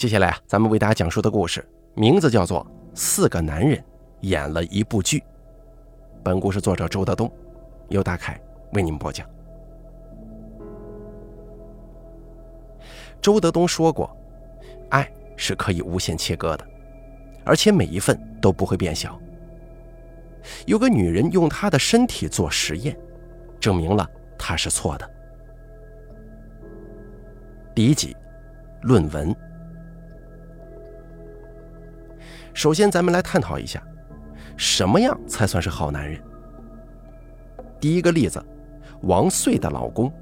接下来啊，咱们为大家讲述的故事名字叫做《四个男人演了一部剧》。本故事作者周德东，由大凯为您播讲。周德东说过，爱是可以无限切割的，而且每一份都不会变小。有个女人用她的身体做实验，证明了她是错的。第一集，论文。首先，咱们来探讨一下，什么样才算是好男人？第一个例子，王穗的老公。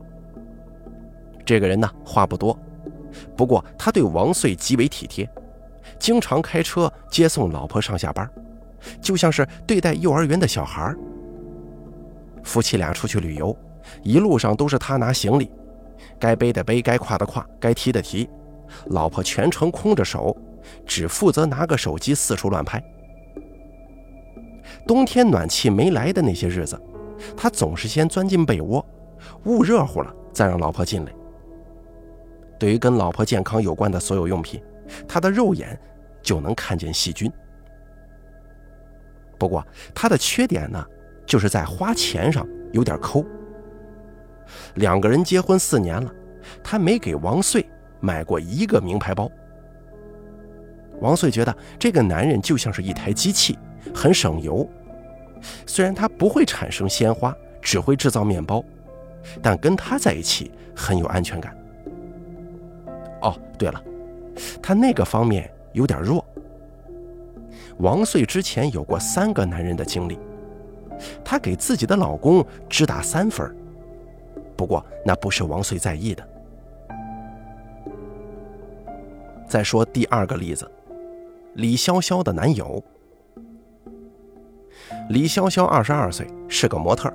这个人呢，话不多，不过他对王穗极为体贴，经常开车接送老婆上下班，就像是对待幼儿园的小孩。夫妻俩出去旅游，一路上都是他拿行李，该背的背，该挎的挎，该提的提，老婆全程空着手。只负责拿个手机四处乱拍。冬天暖气没来的那些日子，他总是先钻进被窝，捂热乎了再让老婆进来。对于跟老婆健康有关的所有用品，他的肉眼就能看见细菌。不过他的缺点呢，就是在花钱上有点抠。两个人结婚四年了，他没给王穗买过一个名牌包。王穗觉得这个男人就像是一台机器，很省油。虽然他不会产生鲜花，只会制造面包，但跟他在一起很有安全感。哦，对了，他那个方面有点弱。王穗之前有过三个男人的经历，她给自己的老公只打三分，不过那不是王穗在意的。再说第二个例子。李潇潇的男友。李潇潇二十二岁，是个模特。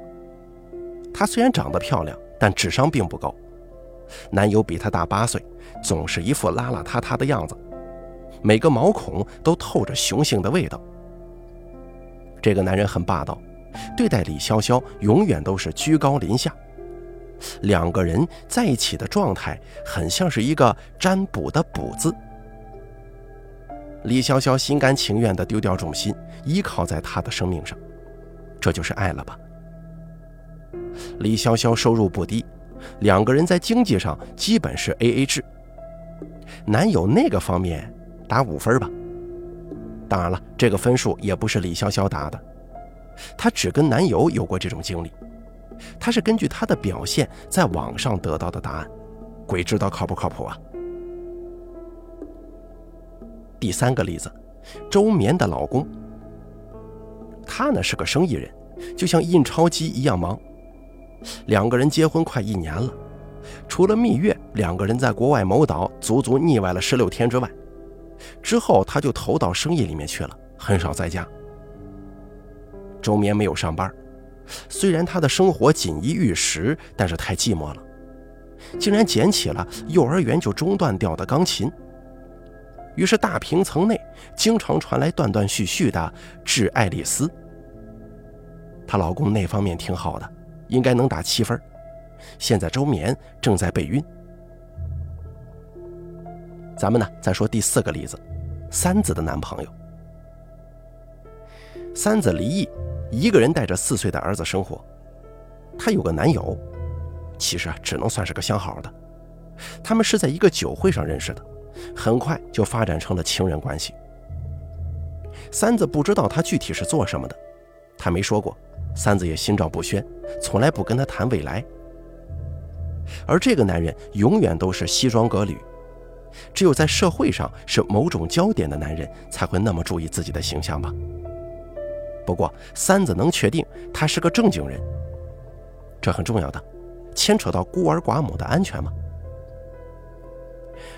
她虽然长得漂亮，但智商并不高。男友比她大八岁，总是一副邋邋遢遢的样子，每个毛孔都透着雄性的味道。这个男人很霸道，对待李潇潇永远都是居高临下。两个人在一起的状态，很像是一个占卜的“卜”字。李潇潇心甘情愿地丢掉重心，依靠在他的生命上，这就是爱了吧？李潇潇收入不低，两个人在经济上基本是 A A 制。男友那个方面打五分吧。当然了，这个分数也不是李潇潇打的，她只跟男友有过这种经历，她是根据他的表现在网上得到的答案，鬼知道靠不靠谱啊？第三个例子，周绵的老公，他呢是个生意人，就像印钞机一样忙。两个人结婚快一年了，除了蜜月，两个人在国外某岛足足腻歪了十六天之外，之后他就投到生意里面去了，很少在家。周绵没有上班，虽然他的生活锦衣玉食，但是太寂寞了，竟然捡起了幼儿园就中断掉的钢琴。于是大平层内经常传来断断续续的《致爱丽丝》。她老公那方面挺好的，应该能打七分。现在周眠正在备孕。咱们呢再说第四个例子，三子的男朋友。三子离异，一个人带着四岁的儿子生活。她有个男友，其实啊只能算是个相好的。他们是在一个酒会上认识的。很快就发展成了情人关系。三子不知道他具体是做什么的，他没说过。三子也心照不宣，从来不跟他谈未来。而这个男人永远都是西装革履，只有在社会上是某种焦点的男人才会那么注意自己的形象吧。不过三子能确定他是个正经人，这很重要的，牵扯到孤儿寡母的安全吗？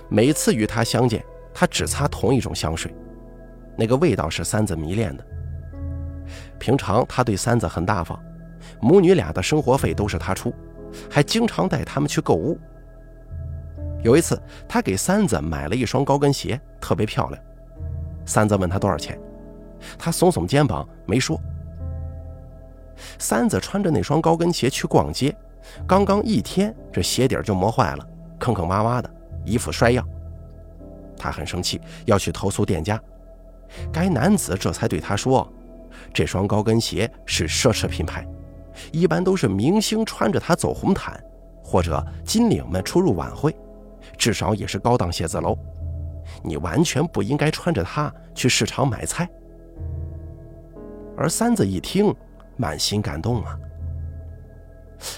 每次与他相见，他只擦同一种香水，那个味道是三子迷恋的。平常他对三子很大方，母女俩的生活费都是他出，还经常带他们去购物。有一次，他给三子买了一双高跟鞋，特别漂亮。三子问他多少钱，他耸耸肩膀没说。三子穿着那双高跟鞋去逛街，刚刚一天，这鞋底就磨坏了，坑坑洼洼的。一副衰样，他很生气，要去投诉店家。该男子这才对他说：“这双高跟鞋是奢侈品牌，一般都是明星穿着它走红毯，或者金领们出入晚会，至少也是高档写字楼。你完全不应该穿着它去市场买菜。”而三子一听，满心感动啊。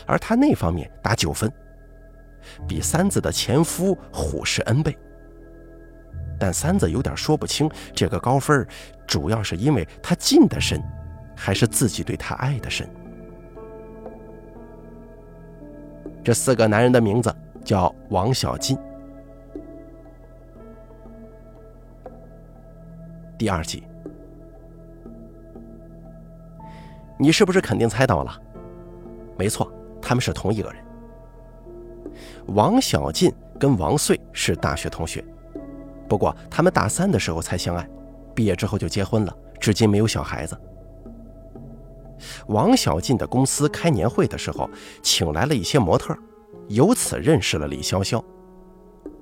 而他那方面打九分，比三子的前夫虎视 N 倍。但三子有点说不清，这个高分主要是因为他进的深，还是自己对他爱的深。这四个男人的名字叫王小进。第二集，你是不是肯定猜到了？没错，他们是同一个人。王小进跟王穗是大学同学。不过，他们大三的时候才相爱，毕业之后就结婚了，至今没有小孩子。王小进的公司开年会的时候，请来了一些模特，由此认识了李潇潇。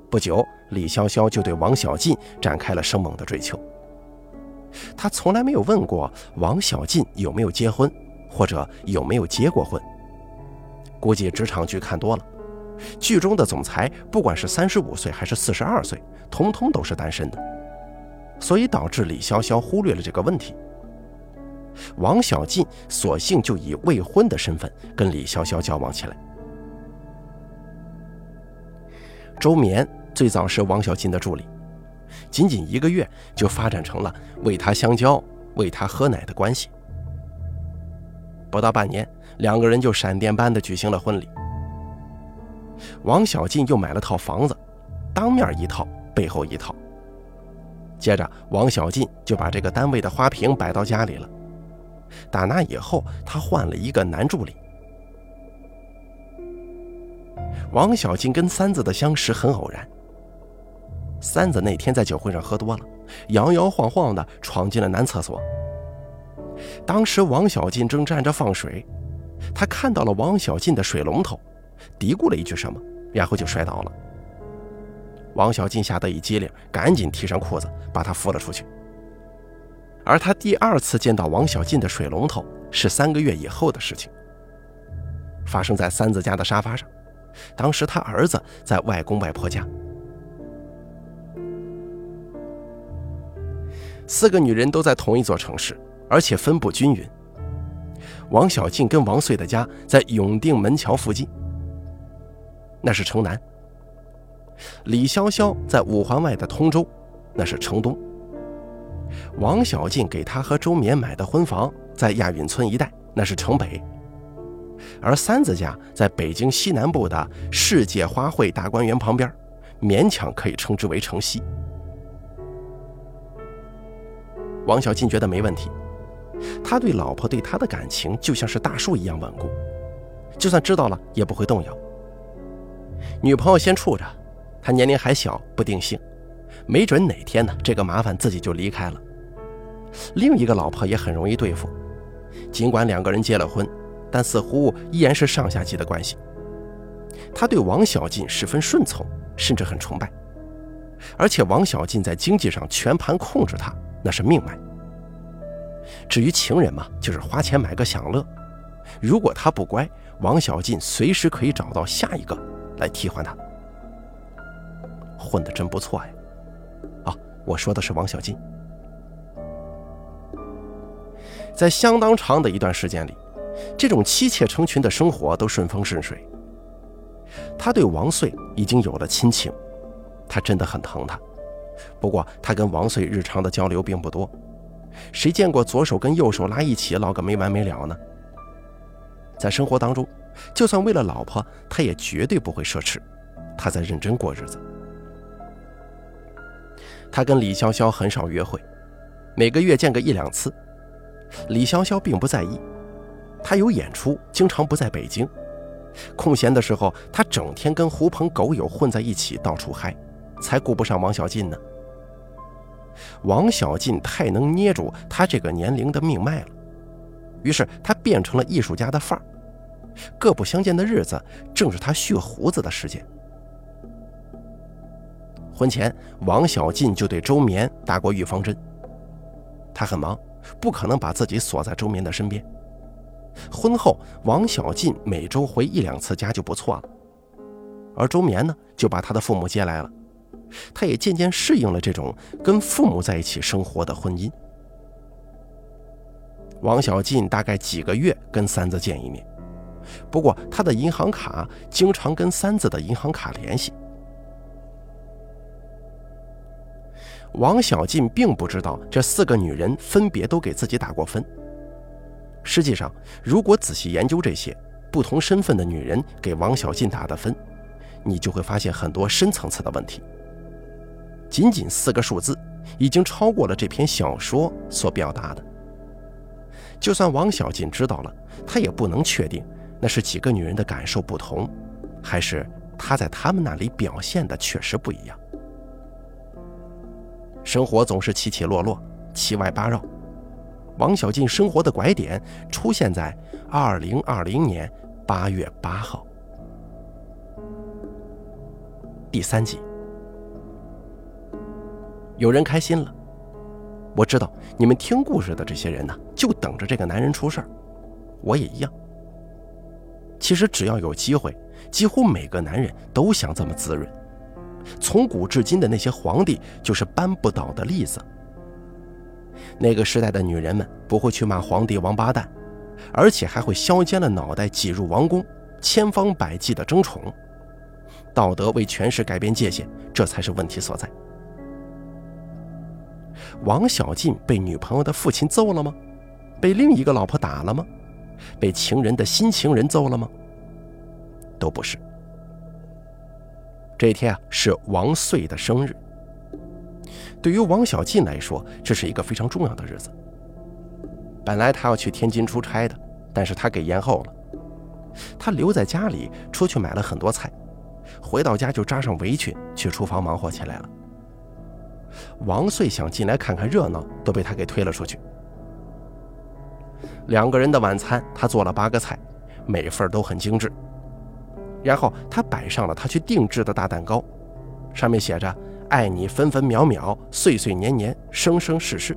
不久，李潇潇就对王小进展开了生猛的追求。他从来没有问过王小进有没有结婚，或者有没有结过婚。估计职场剧看多了。剧中的总裁，不管是三十五岁还是四十二岁，通通都是单身的，所以导致李潇潇忽略了这个问题。王小进索性就以未婚的身份跟李潇潇交往起来。周眠最早是王小进的助理，仅仅一个月就发展成了为他相交、为他喝奶的关系。不到半年，两个人就闪电般的举行了婚礼。王小进又买了套房子，当面一套，背后一套。接着，王小进就把这个单位的花瓶摆到家里了。打那以后，他换了一个男助理。王小进跟三子的相识很偶然。三子那天在酒会上喝多了，摇摇晃晃地闯进了男厕所。当时王小进正站着放水，他看到了王小进的水龙头。嘀咕了一句什么，然后就摔倒了。王小静吓得一激灵，赶紧提上裤子把他扶了出去。而他第二次见到王小静的水龙头是三个月以后的事情，发生在三子家的沙发上。当时他儿子在外公外婆家。四个女人都在同一座城市，而且分布均匀。王小静跟王穗的家在永定门桥附近。那是城南。李潇潇在五环外的通州，那是城东。王小静给他和周绵买的婚房在亚运村一带，那是城北。而三子家在北京西南部的世界花卉大观园旁边，勉强可以称之为城西。王小静觉得没问题，他对老婆对他的感情就像是大树一样稳固，就算知道了也不会动摇。女朋友先处着，他年龄还小，不定性，没准哪天呢，这个麻烦自己就离开了。另一个老婆也很容易对付，尽管两个人结了婚，但似乎依然是上下级的关系。他对王小进十分顺从，甚至很崇拜，而且王小进在经济上全盘控制他，那是命脉。至于情人嘛，就是花钱买个享乐。如果他不乖，王小进随时可以找到下一个。来替换他，混得真不错呀！啊，我说的是王小金。在相当长的一段时间里，这种妻妾成群的生活都顺风顺水。他对王穗已经有了亲情，他真的很疼她。不过他跟王穗日常的交流并不多，谁见过左手跟右手拉一起唠个没完没了呢？在生活当中。就算为了老婆，他也绝对不会奢侈，他在认真过日子。他跟李潇潇很少约会，每个月见个一两次。李潇潇并不在意，他有演出，经常不在北京。空闲的时候，他整天跟狐朋狗友混在一起，到处嗨，才顾不上王小进呢。王小进太能捏住他这个年龄的命脉了，于是他变成了艺术家的范儿。各不相见的日子，正是他蓄胡子的时间。婚前王小进就对周绵打过预防针。他很忙，不可能把自己锁在周绵的身边。婚后，王小进每周回一两次家就不错了，而周绵呢，就把他的父母接来了。他也渐渐适应了这种跟父母在一起生活的婚姻。王小进大概几个月跟三子见一面，不过他的银行卡经常跟三子的银行卡联系。王小进并不知道这四个女人分别都给自己打过分。实际上，如果仔细研究这些不同身份的女人给王小进打的分，你就会发现很多深层次的问题。仅仅四个数字，已经超过了这篇小说所表达的。就算王小进知道了，他也不能确定那是几个女人的感受不同，还是她在他们那里表现的确实不一样。生活总是起起落落，七歪八绕。王小静生活的拐点出现在二零二零年八月八号，第三集。有人开心了，我知道你们听故事的这些人呢，就等着这个男人出事儿。我也一样。其实只要有机会，几乎每个男人都想这么滋润。从古至今的那些皇帝就是扳不倒的例子。那个时代的女人们不会去骂皇帝王八蛋，而且还会削尖了脑袋挤入王宫，千方百计的争宠。道德为权势改变界限，这才是问题所在。王小进被女朋友的父亲揍了吗？被另一个老婆打了吗？被情人的新情人揍了吗？都不是。这一天啊，是王穗的生日。对于王小进来说，这是一个非常重要的日子。本来他要去天津出差的，但是他给延后了。他留在家里，出去买了很多菜，回到家就扎上围裙，去厨房忙活起来了。王穗想进来看看热闹，都被他给推了出去。两个人的晚餐，他做了八个菜，每份都很精致。然后他摆上了他去定制的大蛋糕，上面写着“爱你分分秒秒，岁岁年年，生生世世”。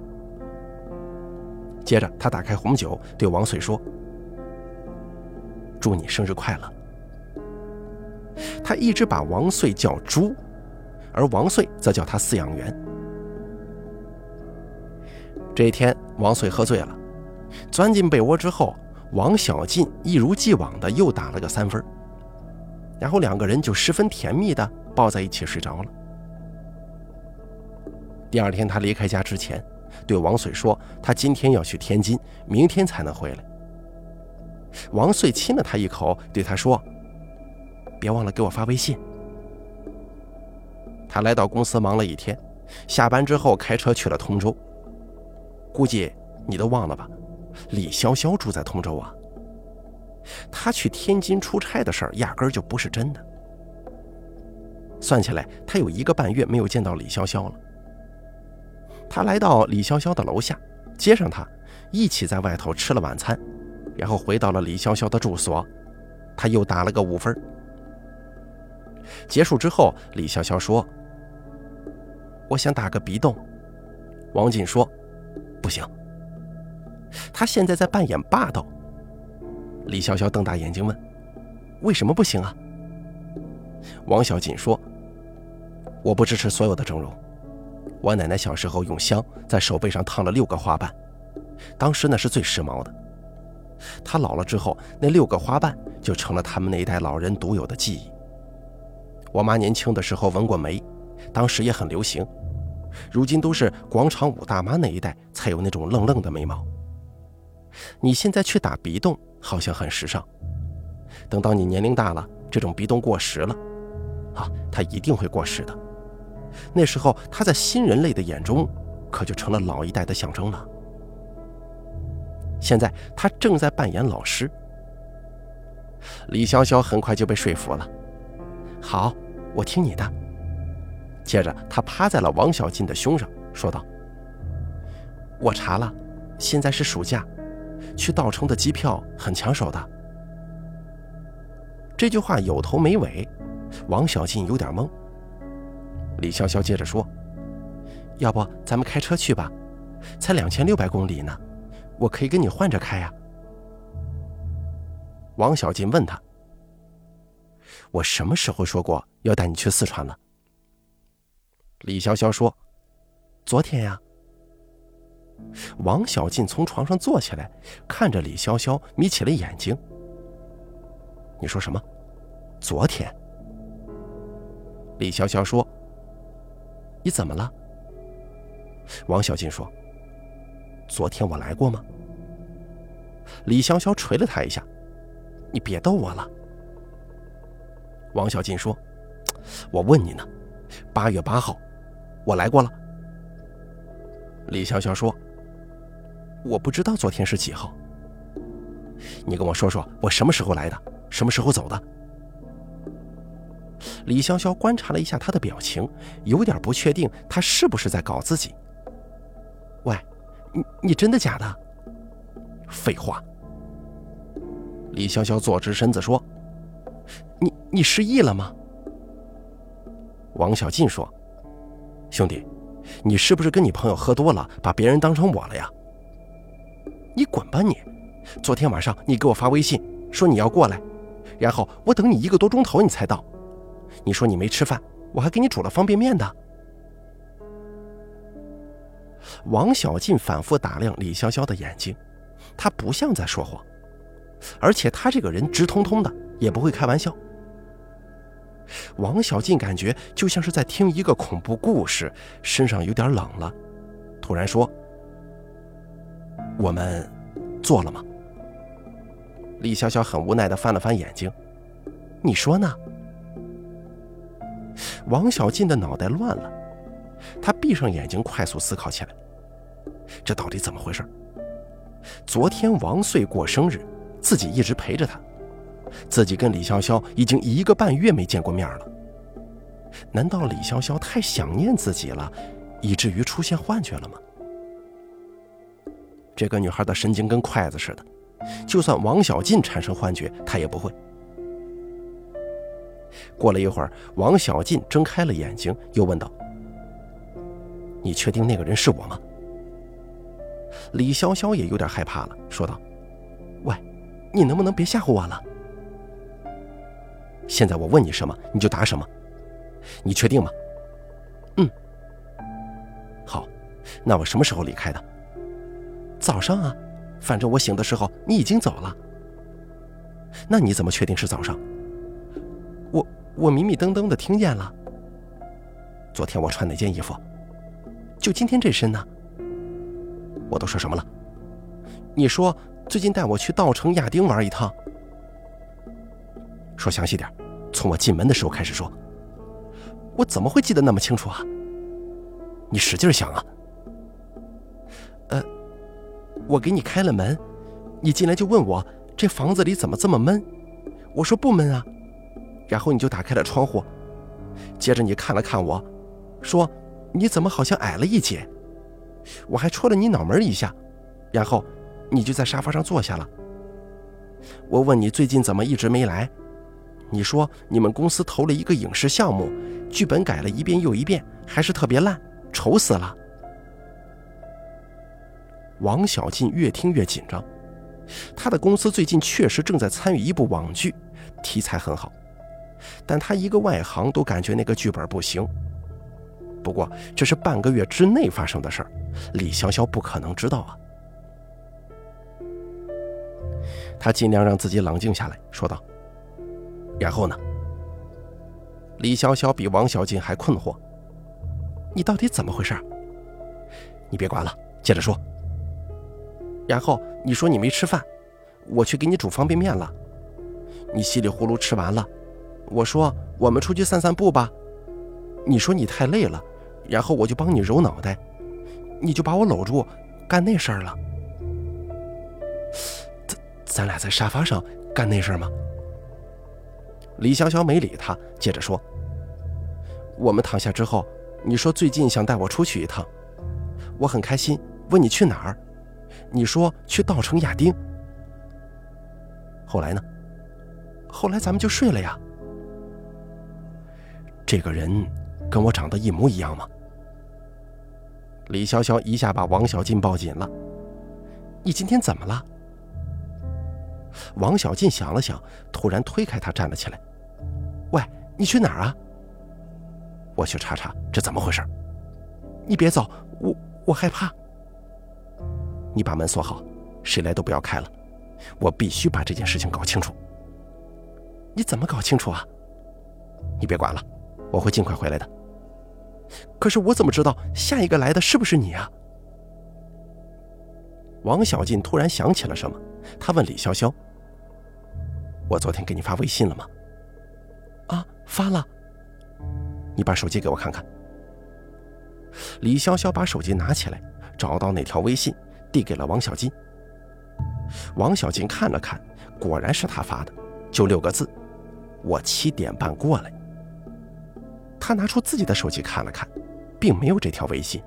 接着他打开红酒，对王穗说：“祝你生日快乐。”他一直把王穗叫猪，而王穗则叫他饲养员。这一天，王穗喝醉了，钻进被窝之后，王小进一如既往的又打了个三分，然后两个人就十分甜蜜的抱在一起睡着了。第二天，他离开家之前，对王穗说：“他今天要去天津，明天才能回来。”王穗亲了他一口，对他说：“别忘了给我发微信。”他来到公司忙了一天，下班之后开车去了通州。估计你都忘了吧？李潇潇住在通州啊。他去天津出差的事儿压根儿就不是真的。算起来，他有一个半月没有见到李潇潇了。他来到李潇潇的楼下，接上他，一起在外头吃了晚餐，然后回到了李潇潇的住所。他又打了个五分。结束之后，李潇潇说：“我想打个鼻洞。”王锦说。不行，他现在在扮演霸道。李潇潇瞪大眼睛问：“为什么不行啊？”王小锦说：“我不支持所有的整容。我奶奶小时候用香在手背上烫了六个花瓣，当时那是最时髦的。她老了之后，那六个花瓣就成了他们那一代老人独有的记忆。我妈年轻的时候纹过眉，当时也很流行。”如今都是广场舞大妈那一代才有那种愣愣的眉毛。你现在去打鼻洞，好像很时尚。等到你年龄大了，这种鼻洞过时了，啊，它一定会过时的。那时候，它在新人类的眼中，可就成了老一代的象征了。现在，他正在扮演老师。李潇潇很快就被说服了。好，我听你的。接着，他趴在了王小进的胸上，说道：“我查了，现在是暑假，去稻城的机票很抢手的。”这句话有头没尾，王小进有点懵。李潇潇接着说：“要不咱们开车去吧，才两千六百公里呢，我可以跟你换着开呀。”王小进问他：“我什么时候说过要带你去四川了？”李潇潇说：“昨天呀。”王小进从床上坐起来，看着李潇潇，眯起了眼睛。“你说什么？昨天？”李潇潇说：“你怎么了？”王小进说：“昨天我来过吗？”李潇潇捶了他一下：“你别逗我了。”王小进说：“我问你呢，八月八号，我来过了。”李潇潇说：“我不知道昨天是几号。你跟我说说，我什么时候来的，什么时候走的？”李潇潇观察了一下他的表情，有点不确定他是不是在搞自己。喂，你你真的假的？废话。李潇潇坐直身子说：“你你失忆了吗？”王小进说：“兄弟，你是不是跟你朋友喝多了，把别人当成我了呀？”你滚吧你！昨天晚上你给我发微信说你要过来，然后我等你一个多钟头你才到。你说你没吃饭，我还给你煮了方便面的。王小进反复打量李潇潇的眼睛，他不像在说谎，而且他这个人直通通的，也不会开玩笑。王小进感觉就像是在听一个恐怖故事，身上有点冷了，突然说：“我们做了吗？”李潇潇很无奈的翻了翻眼睛：“你说呢？”王小进的脑袋乱了，他闭上眼睛，快速思考起来。这到底怎么回事？昨天王穗过生日，自己一直陪着他，自己跟李潇潇已经一个半月没见过面了。难道李潇潇太想念自己了，以至于出现幻觉了吗？这个女孩的神经跟筷子似的，就算王小进产生幻觉，她也不会。过了一会儿，王小进睁开了眼睛，又问道：“你确定那个人是我吗？”李潇潇也有点害怕了，说道：“喂，你能不能别吓唬我了？现在我问你什么，你就答什么。你确定吗？”“嗯。”“好，那我什么时候离开的？”“早上啊，反正我醒的时候你已经走了。”“那你怎么确定是早上？”我我迷迷瞪瞪的听见了。昨天我穿哪件衣服？就今天这身呢？我都说什么了？你说最近带我去稻城亚丁玩一趟。说详细点，从我进门的时候开始说。我怎么会记得那么清楚啊？你使劲想啊。我给你开了门，你进来就问我这房子里怎么这么闷？我说不闷啊。然后你就打开了窗户，接着你看了看我，说：“你怎么好像矮了一截？”我还戳了你脑门一下，然后你就在沙发上坐下了。我问你最近怎么一直没来，你说你们公司投了一个影视项目，剧本改了一遍又一遍，还是特别烂，愁死了。王小进越听越紧张，他的公司最近确实正在参与一部网剧，题材很好。但他一个外行都感觉那个剧本不行。不过这是半个月之内发生的事儿，李潇潇不可能知道啊。他尽量让自己冷静下来，说道：“然后呢？”李潇潇比王小进还困惑：“你到底怎么回事？你别管了，接着说。”然后你说你没吃饭，我去给你煮方便面了，你稀里糊涂吃完了。我说：“我们出去散散步吧。”你说你太累了，然后我就帮你揉脑袋，你就把我搂住，干那事儿了。咱咱俩在沙发上干那事儿吗？李潇潇没理他，接着说：“我们躺下之后，你说最近想带我出去一趟，我很开心，问你去哪儿，你说去稻城亚丁。后来呢？后来咱们就睡了呀。”这个人跟我长得一模一样吗？李潇潇一下把王小进抱紧了。你今天怎么了？王小进想了想，突然推开他站了起来。喂，你去哪儿啊？我去查查这怎么回事。你别走，我我害怕。你把门锁好，谁来都不要开了。我必须把这件事情搞清楚。你怎么搞清楚啊？你别管了，我会尽快回来的。可是我怎么知道下一个来的是不是你啊？王小进突然想起了什么，他问李潇潇：“我昨天给你发微信了吗？”“啊，发了。”“你把手机给我看看。”李潇潇把手机拿起来，找到那条微信，递给了王小金。王小金看了看，果然是他发的，就六个字：“我七点半过来。”他拿出自己的手机看了看，并没有这条微信。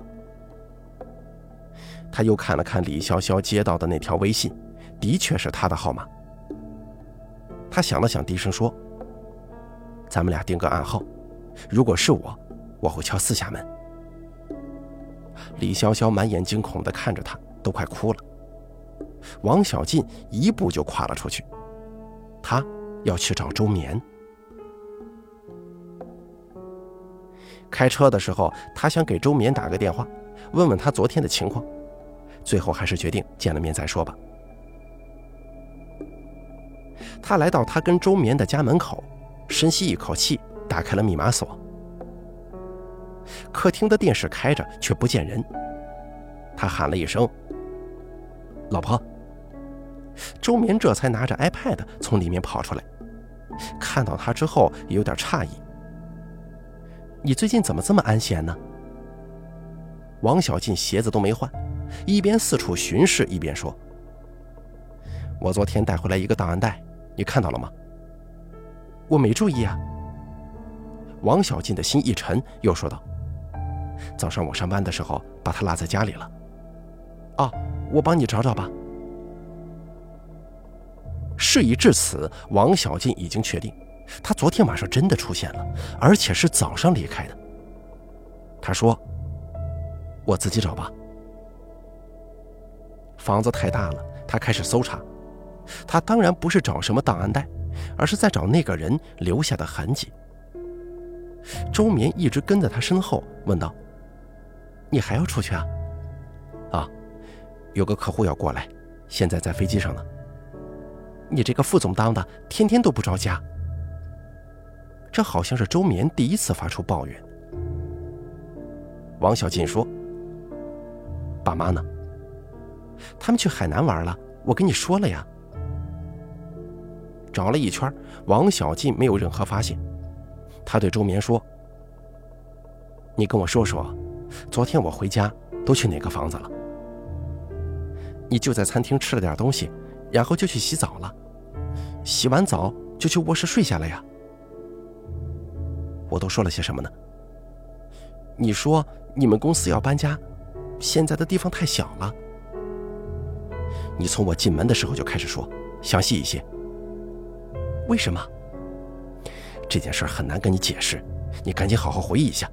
他又看了看李潇潇接到的那条微信，的确是他的号码。他想了想，低声说：“咱们俩定个暗号，如果是我，我会敲四下门。”李潇潇满眼惊恐地看着他，都快哭了。王小进一步就跨了出去，他要去找周眠。开车的时候，他想给周眠打个电话，问问他昨天的情况。最后还是决定见了面再说吧。他来到他跟周眠的家门口，深吸一口气，打开了密码锁。客厅的电视开着，却不见人。他喊了一声：“老婆。”周眠这才拿着 iPad 从里面跑出来，看到他之后有点诧异：“你最近怎么这么安闲呢？”王小进鞋子都没换。一边四处巡视，一边说：“我昨天带回来一个档案袋，你看到了吗？”我没注意啊。王小进的心一沉，又说道：“早上我上班的时候把它落在家里了。”哦，我帮你找找吧。事已至此，王小进已经确定，他昨天晚上真的出现了，而且是早上离开的。他说：“我自己找吧。”房子太大了，他开始搜查。他当然不是找什么档案袋，而是在找那个人留下的痕迹。周眠一直跟在他身后，问道：“你还要出去？”“啊，有个客户要过来，现在在飞机上呢。”“你这个副总当的，天天都不着家。”这好像是周眠第一次发出抱怨。王小进说：“爸妈呢？”他们去海南玩了，我跟你说了呀。找了一圈，王小进没有任何发现。他对周眠说：“你跟我说说，昨天我回家都去哪个房子了？你就在餐厅吃了点东西，然后就去洗澡了。洗完澡就去卧室睡下了呀。我都说了些什么呢？你说你们公司要搬家，现在的地方太小了。”你从我进门的时候就开始说，详细一些。为什么？这件事很难跟你解释，你赶紧好好回忆一下。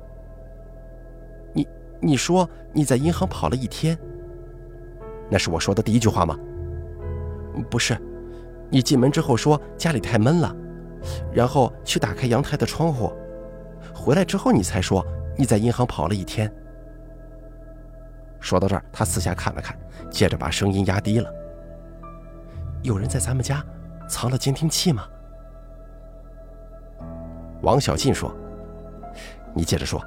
你你说你在银行跑了一天，那是我说的第一句话吗？不是，你进门之后说家里太闷了，然后去打开阳台的窗户，回来之后你才说你在银行跑了一天。说到这儿，他四下看了看，接着把声音压低了。有人在咱们家藏了监听器吗？王小进说：“你接着说。”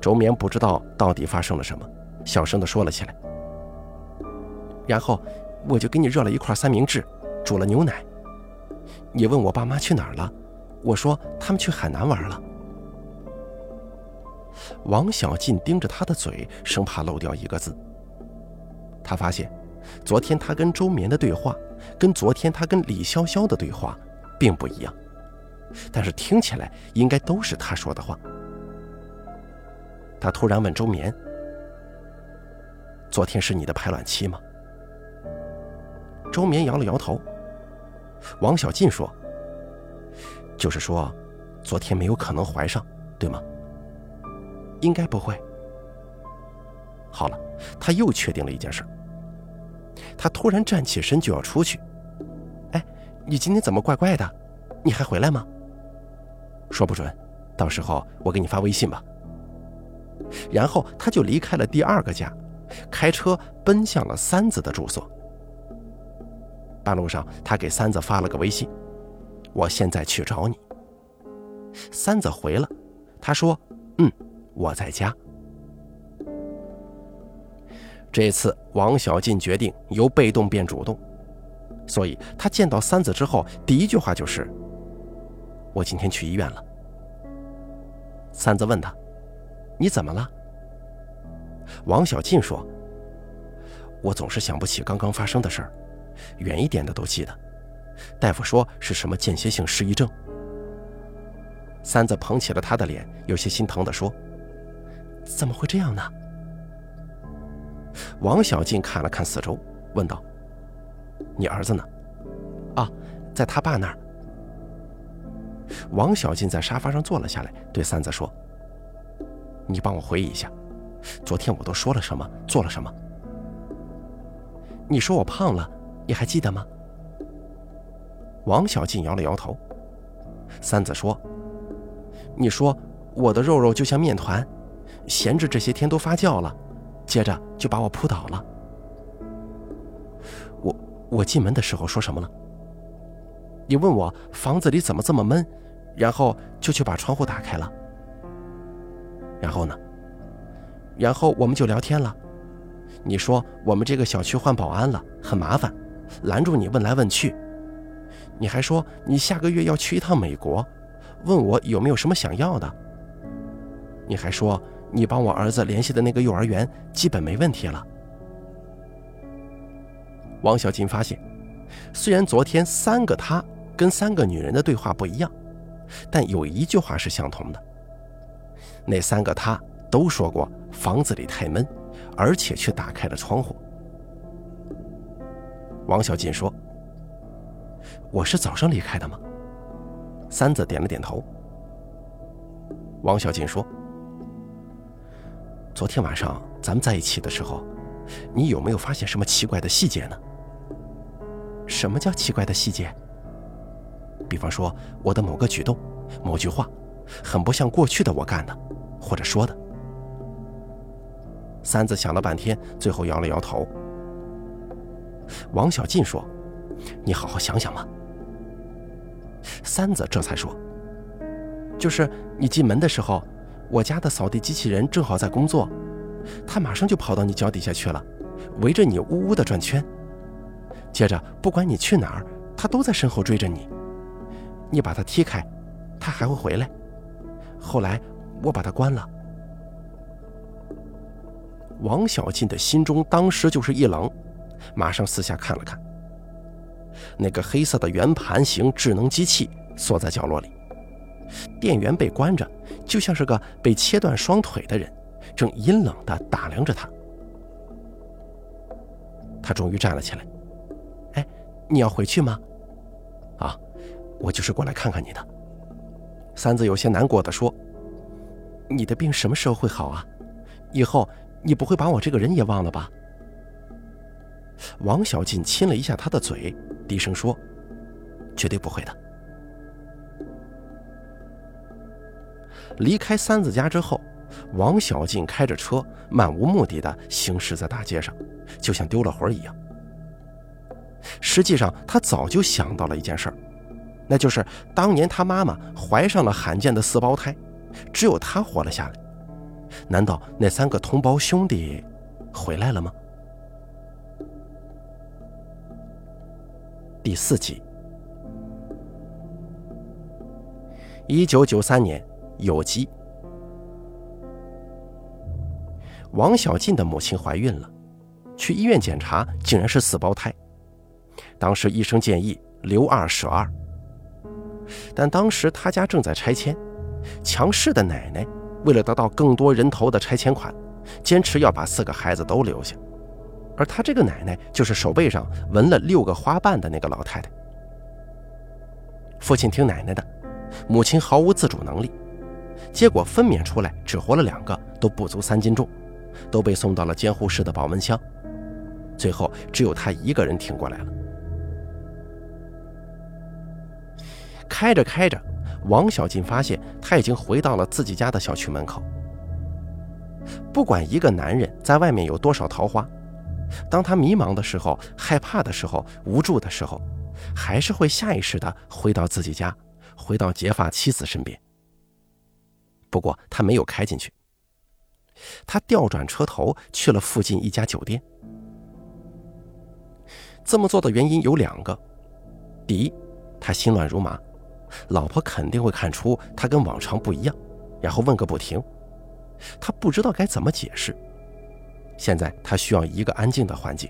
周眠不知道到底发生了什么，小声的说了起来。然后我就给你热了一块三明治，煮了牛奶。你问我爸妈去哪儿了，我说他们去海南玩了。王小进盯着他的嘴，生怕漏掉一个字。他发现，昨天他跟周眠的对话，跟昨天他跟李潇潇的对话，并不一样。但是听起来应该都是他说的话。他突然问周眠：“昨天是你的排卵期吗？”周绵摇了摇头。王小进说：“就是说，昨天没有可能怀上。”对吗？应该不会。好了，他又确定了一件事。他突然站起身就要出去。哎，你今天怎么怪怪的？你还回来吗？说不准，到时候我给你发微信吧。然后他就离开了第二个家，开车奔向了三子的住所。半路上，他给三子发了个微信：“我现在去找你。”三子回了，他说：“嗯，我在家。”这次王小进决定由被动变主动，所以他见到三子之后，第一句话就是：“我今天去医院了。”三子问他：“你怎么了？”王小进说：“我总是想不起刚刚发生的事儿，远一点的都记得。大夫说是什么间歇性失忆症。”三子捧起了他的脸，有些心疼地说：“怎么会这样呢？”王小进看了看四周，问道：“你儿子呢？”“啊，在他爸那儿。”王小进在沙发上坐了下来，对三子说：“你帮我回忆一下，昨天我都说了什么，做了什么？你说我胖了，你还记得吗？”王小进摇了摇头。三子说：“你说我的肉肉就像面团，闲置这些天都发酵了。”接着就把我扑倒了。我我进门的时候说什么了？你问我房子里怎么这么闷，然后就去把窗户打开了。然后呢？然后我们就聊天了。你说我们这个小区换保安了，很麻烦，拦住你问来问去。你还说你下个月要去一趟美国，问我有没有什么想要的。你还说。你帮我儿子联系的那个幼儿园基本没问题了。王小金发现，虽然昨天三个他跟三个女人的对话不一样，但有一句话是相同的。那三个他都说过房子里太闷，而且却打开了窗户。王小金说：“我是早上离开的吗？”三子点了点头。王小金说。昨天晚上咱们在一起的时候，你有没有发现什么奇怪的细节呢？什么叫奇怪的细节？比方说我的某个举动、某句话，很不像过去的我干的，或者说的。三子想了半天，最后摇了摇头。王小进说：“你好好想想嘛。”三子这才说：“就是你进门的时候。”我家的扫地机器人正好在工作，它马上就跑到你脚底下去了，围着你呜呜的转圈。接着，不管你去哪儿，它都在身后追着你。你把它踢开，它还会回来。后来我把它关了。王小进的心中当时就是一冷，马上四下看了看。那个黑色的圆盘形智能机器缩在角落里。电源被关着，就像是个被切断双腿的人，正阴冷地打量着他。他终于站了起来。“哎，你要回去吗？”“啊，我就是过来看看你的。”三子有些难过的说。“你的病什么时候会好啊？以后你不会把我这个人也忘了吧？”王小进亲了一下他的嘴，低声说：“绝对不会的。”离开三子家之后，王小进开着车漫无目的的行驶在大街上，就像丢了魂一样。实际上，他早就想到了一件事儿，那就是当年他妈妈怀上了罕见的四胞胎，只有他活了下来。难道那三个同胞兄弟回来了吗？第四集，一九九三年。有机。王小进的母亲怀孕了，去医院检查，竟然是四胞胎。当时医生建议留二舍二，但当时他家正在拆迁，强势的奶奶为了得到更多人头的拆迁款，坚持要把四个孩子都留下。而他这个奶奶就是手背上纹了六个花瓣的那个老太太。父亲听奶奶的，母亲毫无自主能力。结果分娩出来只活了两个，都不足三斤重，都被送到了监护室的保温箱。最后只有他一个人挺过来了。开着开着，王小进发现他已经回到了自己家的小区门口。不管一个男人在外面有多少桃花，当他迷茫的时候、害怕的时候、无助的时候，还是会下意识的回到自己家，回到结发妻子身边。不过他没有开进去，他调转车头去了附近一家酒店。这么做的原因有两个：第一，他心乱如麻，老婆肯定会看出他跟往常不一样，然后问个不停。他不知道该怎么解释。现在他需要一个安静的环境，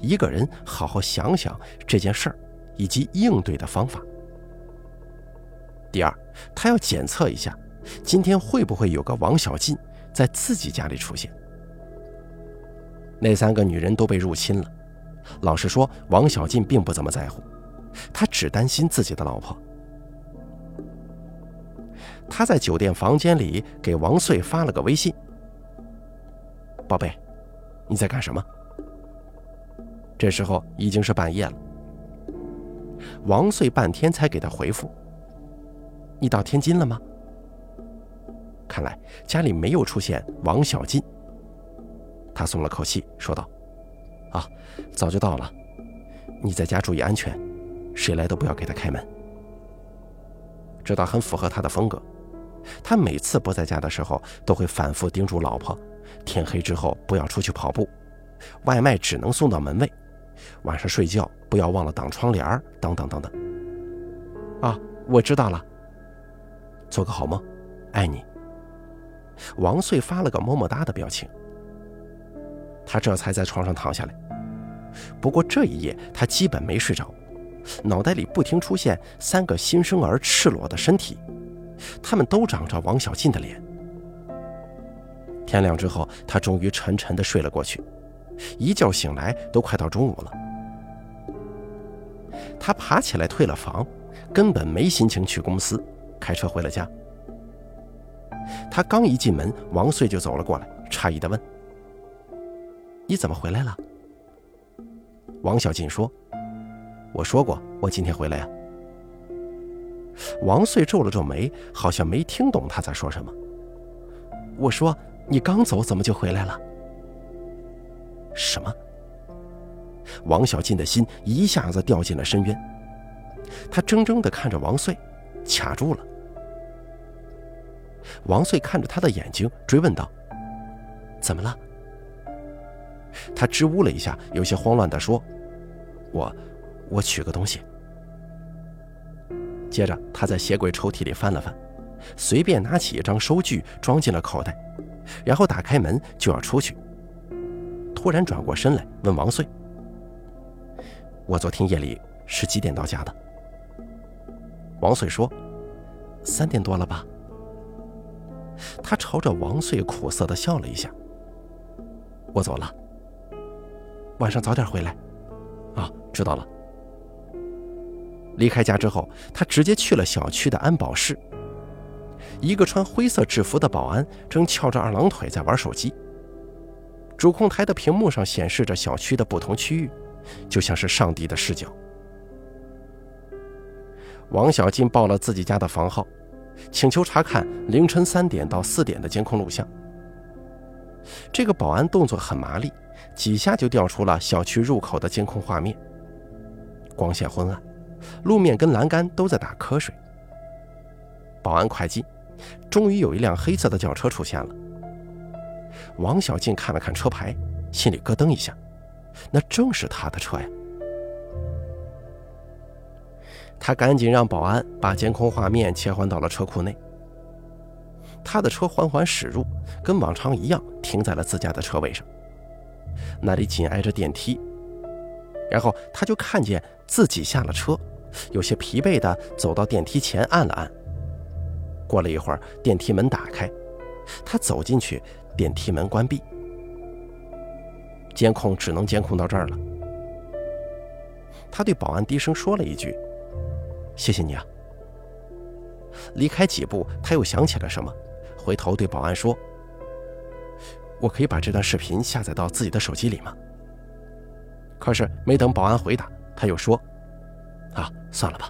一个人好好想想这件事儿以及应对的方法。第二，他要检测一下，今天会不会有个王小进在自己家里出现。那三个女人都被入侵了。老实说，王小进并不怎么在乎，他只担心自己的老婆。他在酒店房间里给王穗发了个微信：“宝贝，你在干什么？”这时候已经是半夜了。王穗半天才给他回复：“你到天津了吗？”看来家里没有出现王小进。他松了口气，说道。啊，早就到了。你在家注意安全，谁来都不要给他开门。这倒很符合他的风格。他每次不在家的时候，都会反复叮嘱老婆：天黑之后不要出去跑步，外卖只能送到门卫，晚上睡觉不要忘了挡窗帘等等等等。啊，我知道了。做个好梦，爱你。王穗发了个么么哒的表情。他这才在床上躺下来。不过这一夜他基本没睡着，脑袋里不停出现三个新生儿赤裸的身体，他们都长着王小进的脸。天亮之后，他终于沉沉的睡了过去，一觉醒来都快到中午了。他爬起来退了房，根本没心情去公司，开车回了家。他刚一进门，王穗就走了过来，诧异的问。你怎么回来了？王小进说：“我说过，我今天回来呀。”王穗皱了皱眉，好像没听懂他在说什么。我说：“你刚走，怎么就回来了？”什么？王小进的心一下子掉进了深渊。他怔怔地看着王穗，卡住了。王穗看着他的眼睛，追问道：“怎么了？”他支吾了一下，有些慌乱地说：“我，我取个东西。”接着，他在鞋柜抽屉里翻了翻，随便拿起一张收据装进了口袋，然后打开门就要出去。突然转过身来问王穗：“我昨天夜里是几点到家的？”王穗说：“三点多了吧。”他朝着王穗苦涩地笑了一下：“我走了。”晚上早点回来，啊，知道了。离开家之后，他直接去了小区的安保室。一个穿灰色制服的保安正翘着二郎腿在玩手机。主控台的屏幕上显示着小区的不同区域，就像是上帝的视角。王小进报了自己家的房号，请求查看凌晨三点到四点的监控录像。这个保安动作很麻利。几下就调出了小区入口的监控画面。光线昏暗，路面跟栏杆都在打瞌睡。保安快进，终于有一辆黑色的轿车出现了。王小静看了看车牌，心里咯噔一下，那正是他的车呀。他赶紧让保安把监控画面切换到了车库内。他的车缓缓驶入，跟往常一样停在了自家的车位上。那里紧挨着电梯，然后他就看见自己下了车，有些疲惫地走到电梯前按了按。过了一会儿，电梯门打开，他走进去，电梯门关闭，监控只能监控到这儿了。他对保安低声说了一句：“谢谢你啊。”离开几步，他又想起了什么，回头对保安说：“我可以把这段视频下载到自己的手机里吗？”可是没等保安回答，他又说：“啊，算了吧。”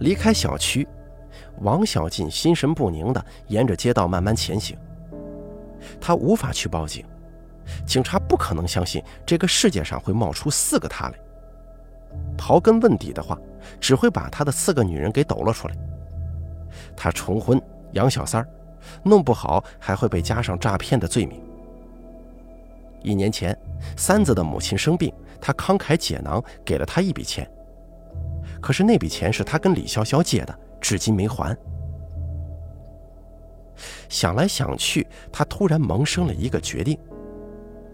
离开小区，王小进心神不宁地沿着街道慢慢前行。他无法去报警，警察不可能相信这个世界上会冒出四个他来。刨根问底的话，只会把他的四个女人给抖了出来。他重婚养小三儿，弄不好还会被加上诈骗的罪名。一年前，三子的母亲生病，他慷慨解囊给了他一笔钱。可是那笔钱是他跟李潇潇借的，至今没还。想来想去，他突然萌生了一个决定：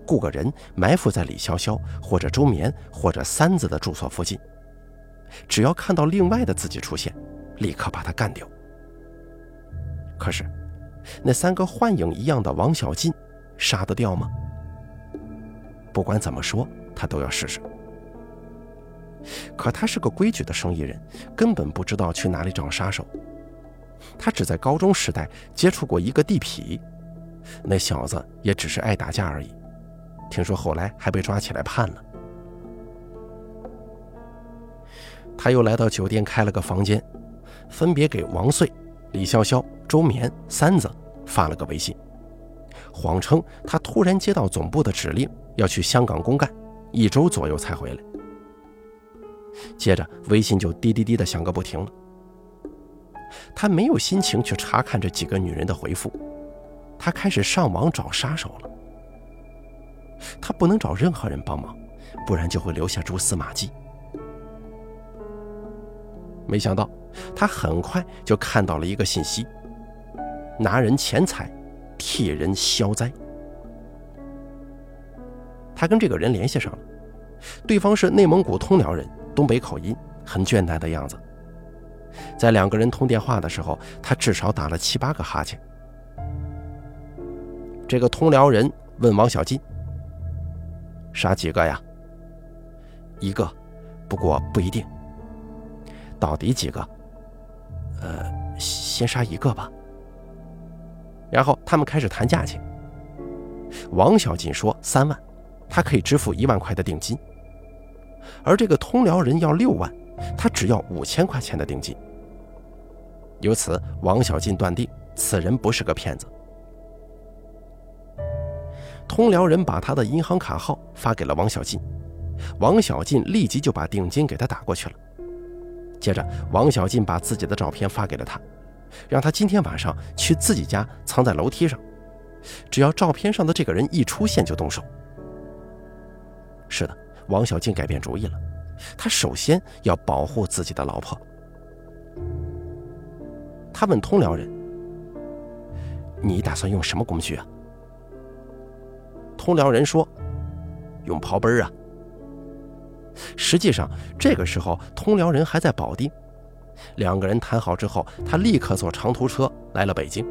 雇个人埋伏在李潇潇或者周眠或者三子的住所附近，只要看到另外的自己出现，立刻把他干掉。可是，那三个幻影一样的王小进，杀得掉吗？不管怎么说，他都要试试。可他是个规矩的生意人，根本不知道去哪里找杀手。他只在高中时代接触过一个地痞，那小子也只是爱打架而已。听说后来还被抓起来判了。他又来到酒店开了个房间，分别给王穗、李潇潇、周眠三子发了个微信，谎称他突然接到总部的指令要去香港公干，一周左右才回来。接着微信就滴滴滴的响个不停了。他没有心情去查看这几个女人的回复，他开始上网找杀手了。他不能找任何人帮忙，不然就会留下蛛丝马迹。没想到，他很快就看到了一个信息：拿人钱财，替人消灾。他跟这个人联系上了，对方是内蒙古通辽人，东北口音，很倦怠的样子。在两个人通电话的时候，他至少打了七八个哈欠。这个通辽人问王小金：“杀几个呀？”“一个，不过不一定。”“到底几个？”“呃，先杀一个吧。”然后他们开始谈价钱。王小金说：“三万，他可以支付一万块的定金。”而这个通辽人要六万，他只要五千块钱的定金。由此，王小进断定此人不是个骗子。通辽人把他的银行卡号发给了王小进，王小进立即就把定金给他打过去了。接着，王小进把自己的照片发给了他，让他今天晚上去自己家藏在楼梯上，只要照片上的这个人一出现就动手。是的，王小进改变主意了，他首先要保护自己的老婆。他问通辽人：“你打算用什么工具啊？”通辽人说：“用刨奔啊。”实际上，这个时候通辽人还在保定。两个人谈好之后，他立刻坐长途车来了北京。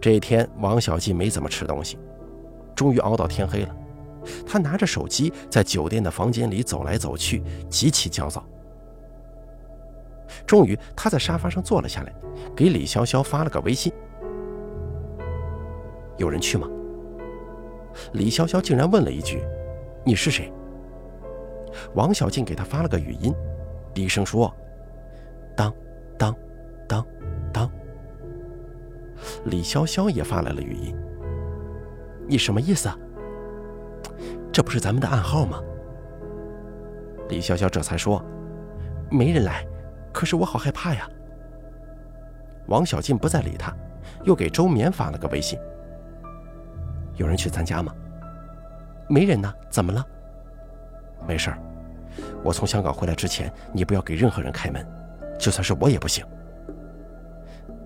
这一天，王小进没怎么吃东西，终于熬到天黑了。他拿着手机在酒店的房间里走来走去，极其焦躁。终于，他在沙发上坐了下来，给李潇潇发了个微信：“有人去吗？”李潇潇竟然问了一句：“你是谁？”王小静给他发了个语音，低声说：“当当当当。”李潇潇也发来了语音：“你什么意思啊？这不是咱们的暗号吗？”李潇潇这才说：“没人来。”可是我好害怕呀！王小静不再理他，又给周眠发了个微信：“有人去咱家吗？”“没人呢，怎么了？”“没事儿，我从香港回来之前，你不要给任何人开门，就算是我也不行。”“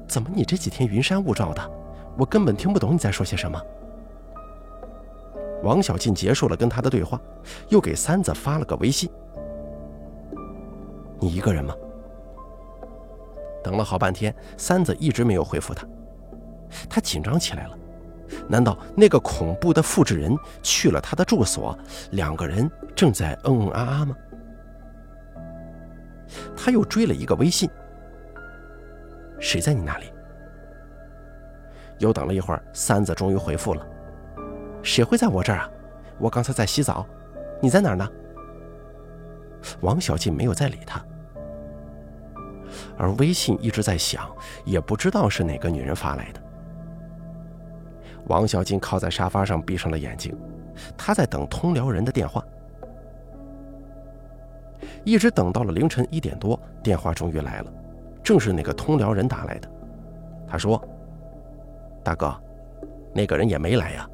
怎么你这几天云山雾罩的，我根本听不懂你在说些什么？”王小进结束了跟他的对话，又给三子发了个微信：“你一个人吗？”等了好半天，三子一直没有回复他，他紧张起来了，难道那个恐怖的复制人去了他的住所，两个人正在嗯嗯啊啊吗？他又追了一个微信：“谁在你那里？”又等了一会儿，三子终于回复了：“谁会在我这儿啊？我刚才在洗澡，你在哪儿呢？”王小静没有再理他，而微信一直在响，也不知道是哪个女人发来的。王小静靠在沙发上，闭上了眼睛，她在等通辽人的电话，一直等到了凌晨一点多，电话终于来了，正是那个通辽人打来的。他说：“大哥，那个人也没来呀。”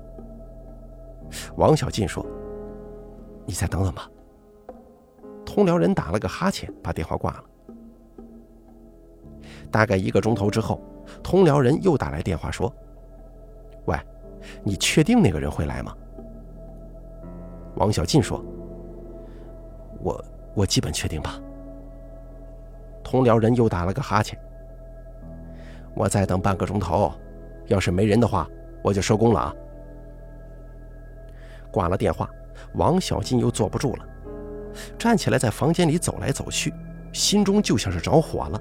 王小静说：“你再等等吧。”通辽人打了个哈欠，把电话挂了。大概一个钟头之后，通辽人又打来电话说：“喂，你确定那个人会来吗？”王小进说：“我我基本确定吧。”通辽人又打了个哈欠：“我再等半个钟头，要是没人的话，我就收工了啊。”挂了电话，王小进又坐不住了。站起来，在房间里走来走去，心中就像是着火了。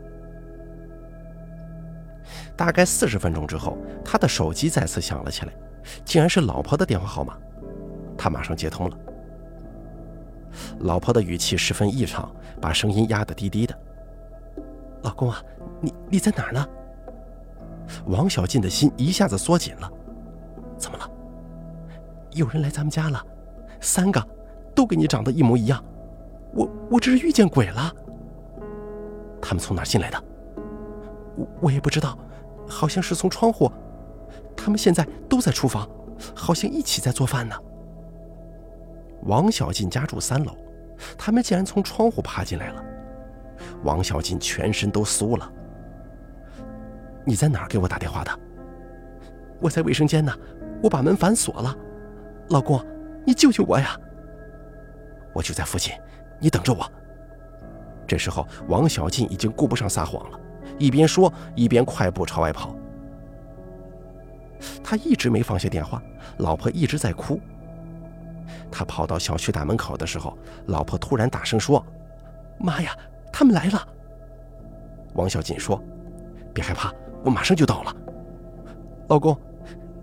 大概四十分钟之后，他的手机再次响了起来，竟然是老婆的电话号码。他马上接通了，老婆的语气十分异常，把声音压得低低的：“老公啊，你你在哪儿呢？”王小进的心一下子缩紧了。怎么了？有人来咱们家了，三个，都跟你长得一模一样。我我这是遇见鬼了。他们从哪进来的？我我也不知道，好像是从窗户。他们现在都在厨房，好像一起在做饭呢。王小进家住三楼，他们竟然从窗户爬进来了。王小进全身都酥了。你在哪儿给我打电话的？我在卫生间呢，我把门反锁了。老公，你救救我呀！我就在附近。你等着我。这时候，王小进已经顾不上撒谎了，一边说一边快步朝外跑。他一直没放下电话，老婆一直在哭。他跑到小区大门口的时候，老婆突然大声说：“妈呀，他们来了！”王小进说：“别害怕，我马上就到了。”老公，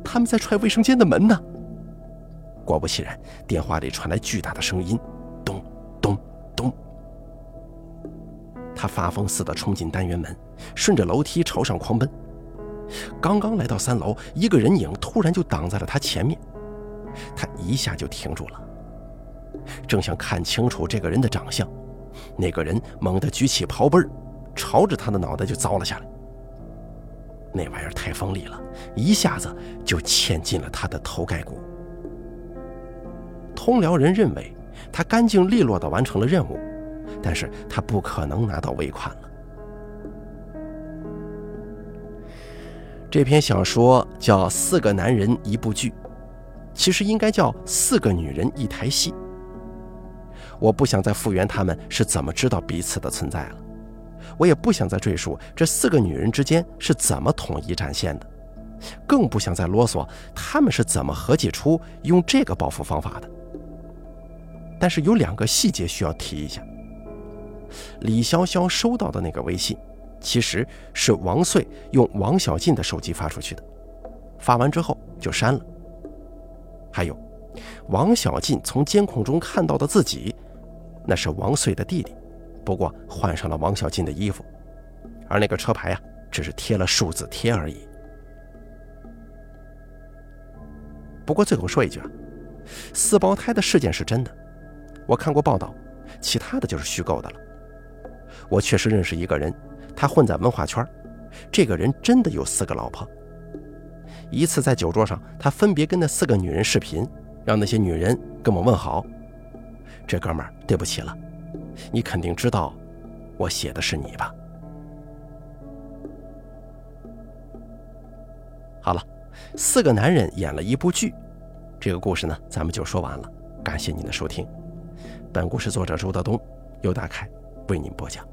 他们在踹卫生间的门呢。果不其然，电话里传来巨大的声音。咚咚咚！他发疯似的冲进单元门，顺着楼梯朝上狂奔。刚刚来到三楼，一个人影突然就挡在了他前面，他一下就停住了。正想看清楚这个人的长相，那个人猛地举起刨背朝着他的脑袋就凿了下来。那玩意儿太锋利了，一下子就嵌进了他的头盖骨。通辽人认为。他干净利落地完成了任务，但是他不可能拿到尾款了。这篇小说叫《四个男人一部剧》，其实应该叫《四个女人一台戏》。我不想再复原他们是怎么知道彼此的存在了，我也不想再赘述这四个女人之间是怎么统一战线的，更不想再啰嗦他们是怎么合计出用这个报复方法的。但是有两个细节需要提一下。李潇潇收到的那个微信，其实是王穗用王小进的手机发出去的，发完之后就删了。还有，王小进从监控中看到的自己，那是王穗的弟弟，不过换上了王小进的衣服，而那个车牌啊，只是贴了数字贴而已。不过最后说一句啊，四胞胎的事件是真的。我看过报道，其他的就是虚构的了。我确实认识一个人，他混在文化圈，这个人真的有四个老婆。一次在酒桌上，他分别跟那四个女人视频，让那些女人跟我问好。这哥们儿，对不起了，你肯定知道，我写的是你吧？好了，四个男人演了一部剧，这个故事呢，咱们就说完了。感谢您的收听。本故事作者周德东，由大凯为您播讲。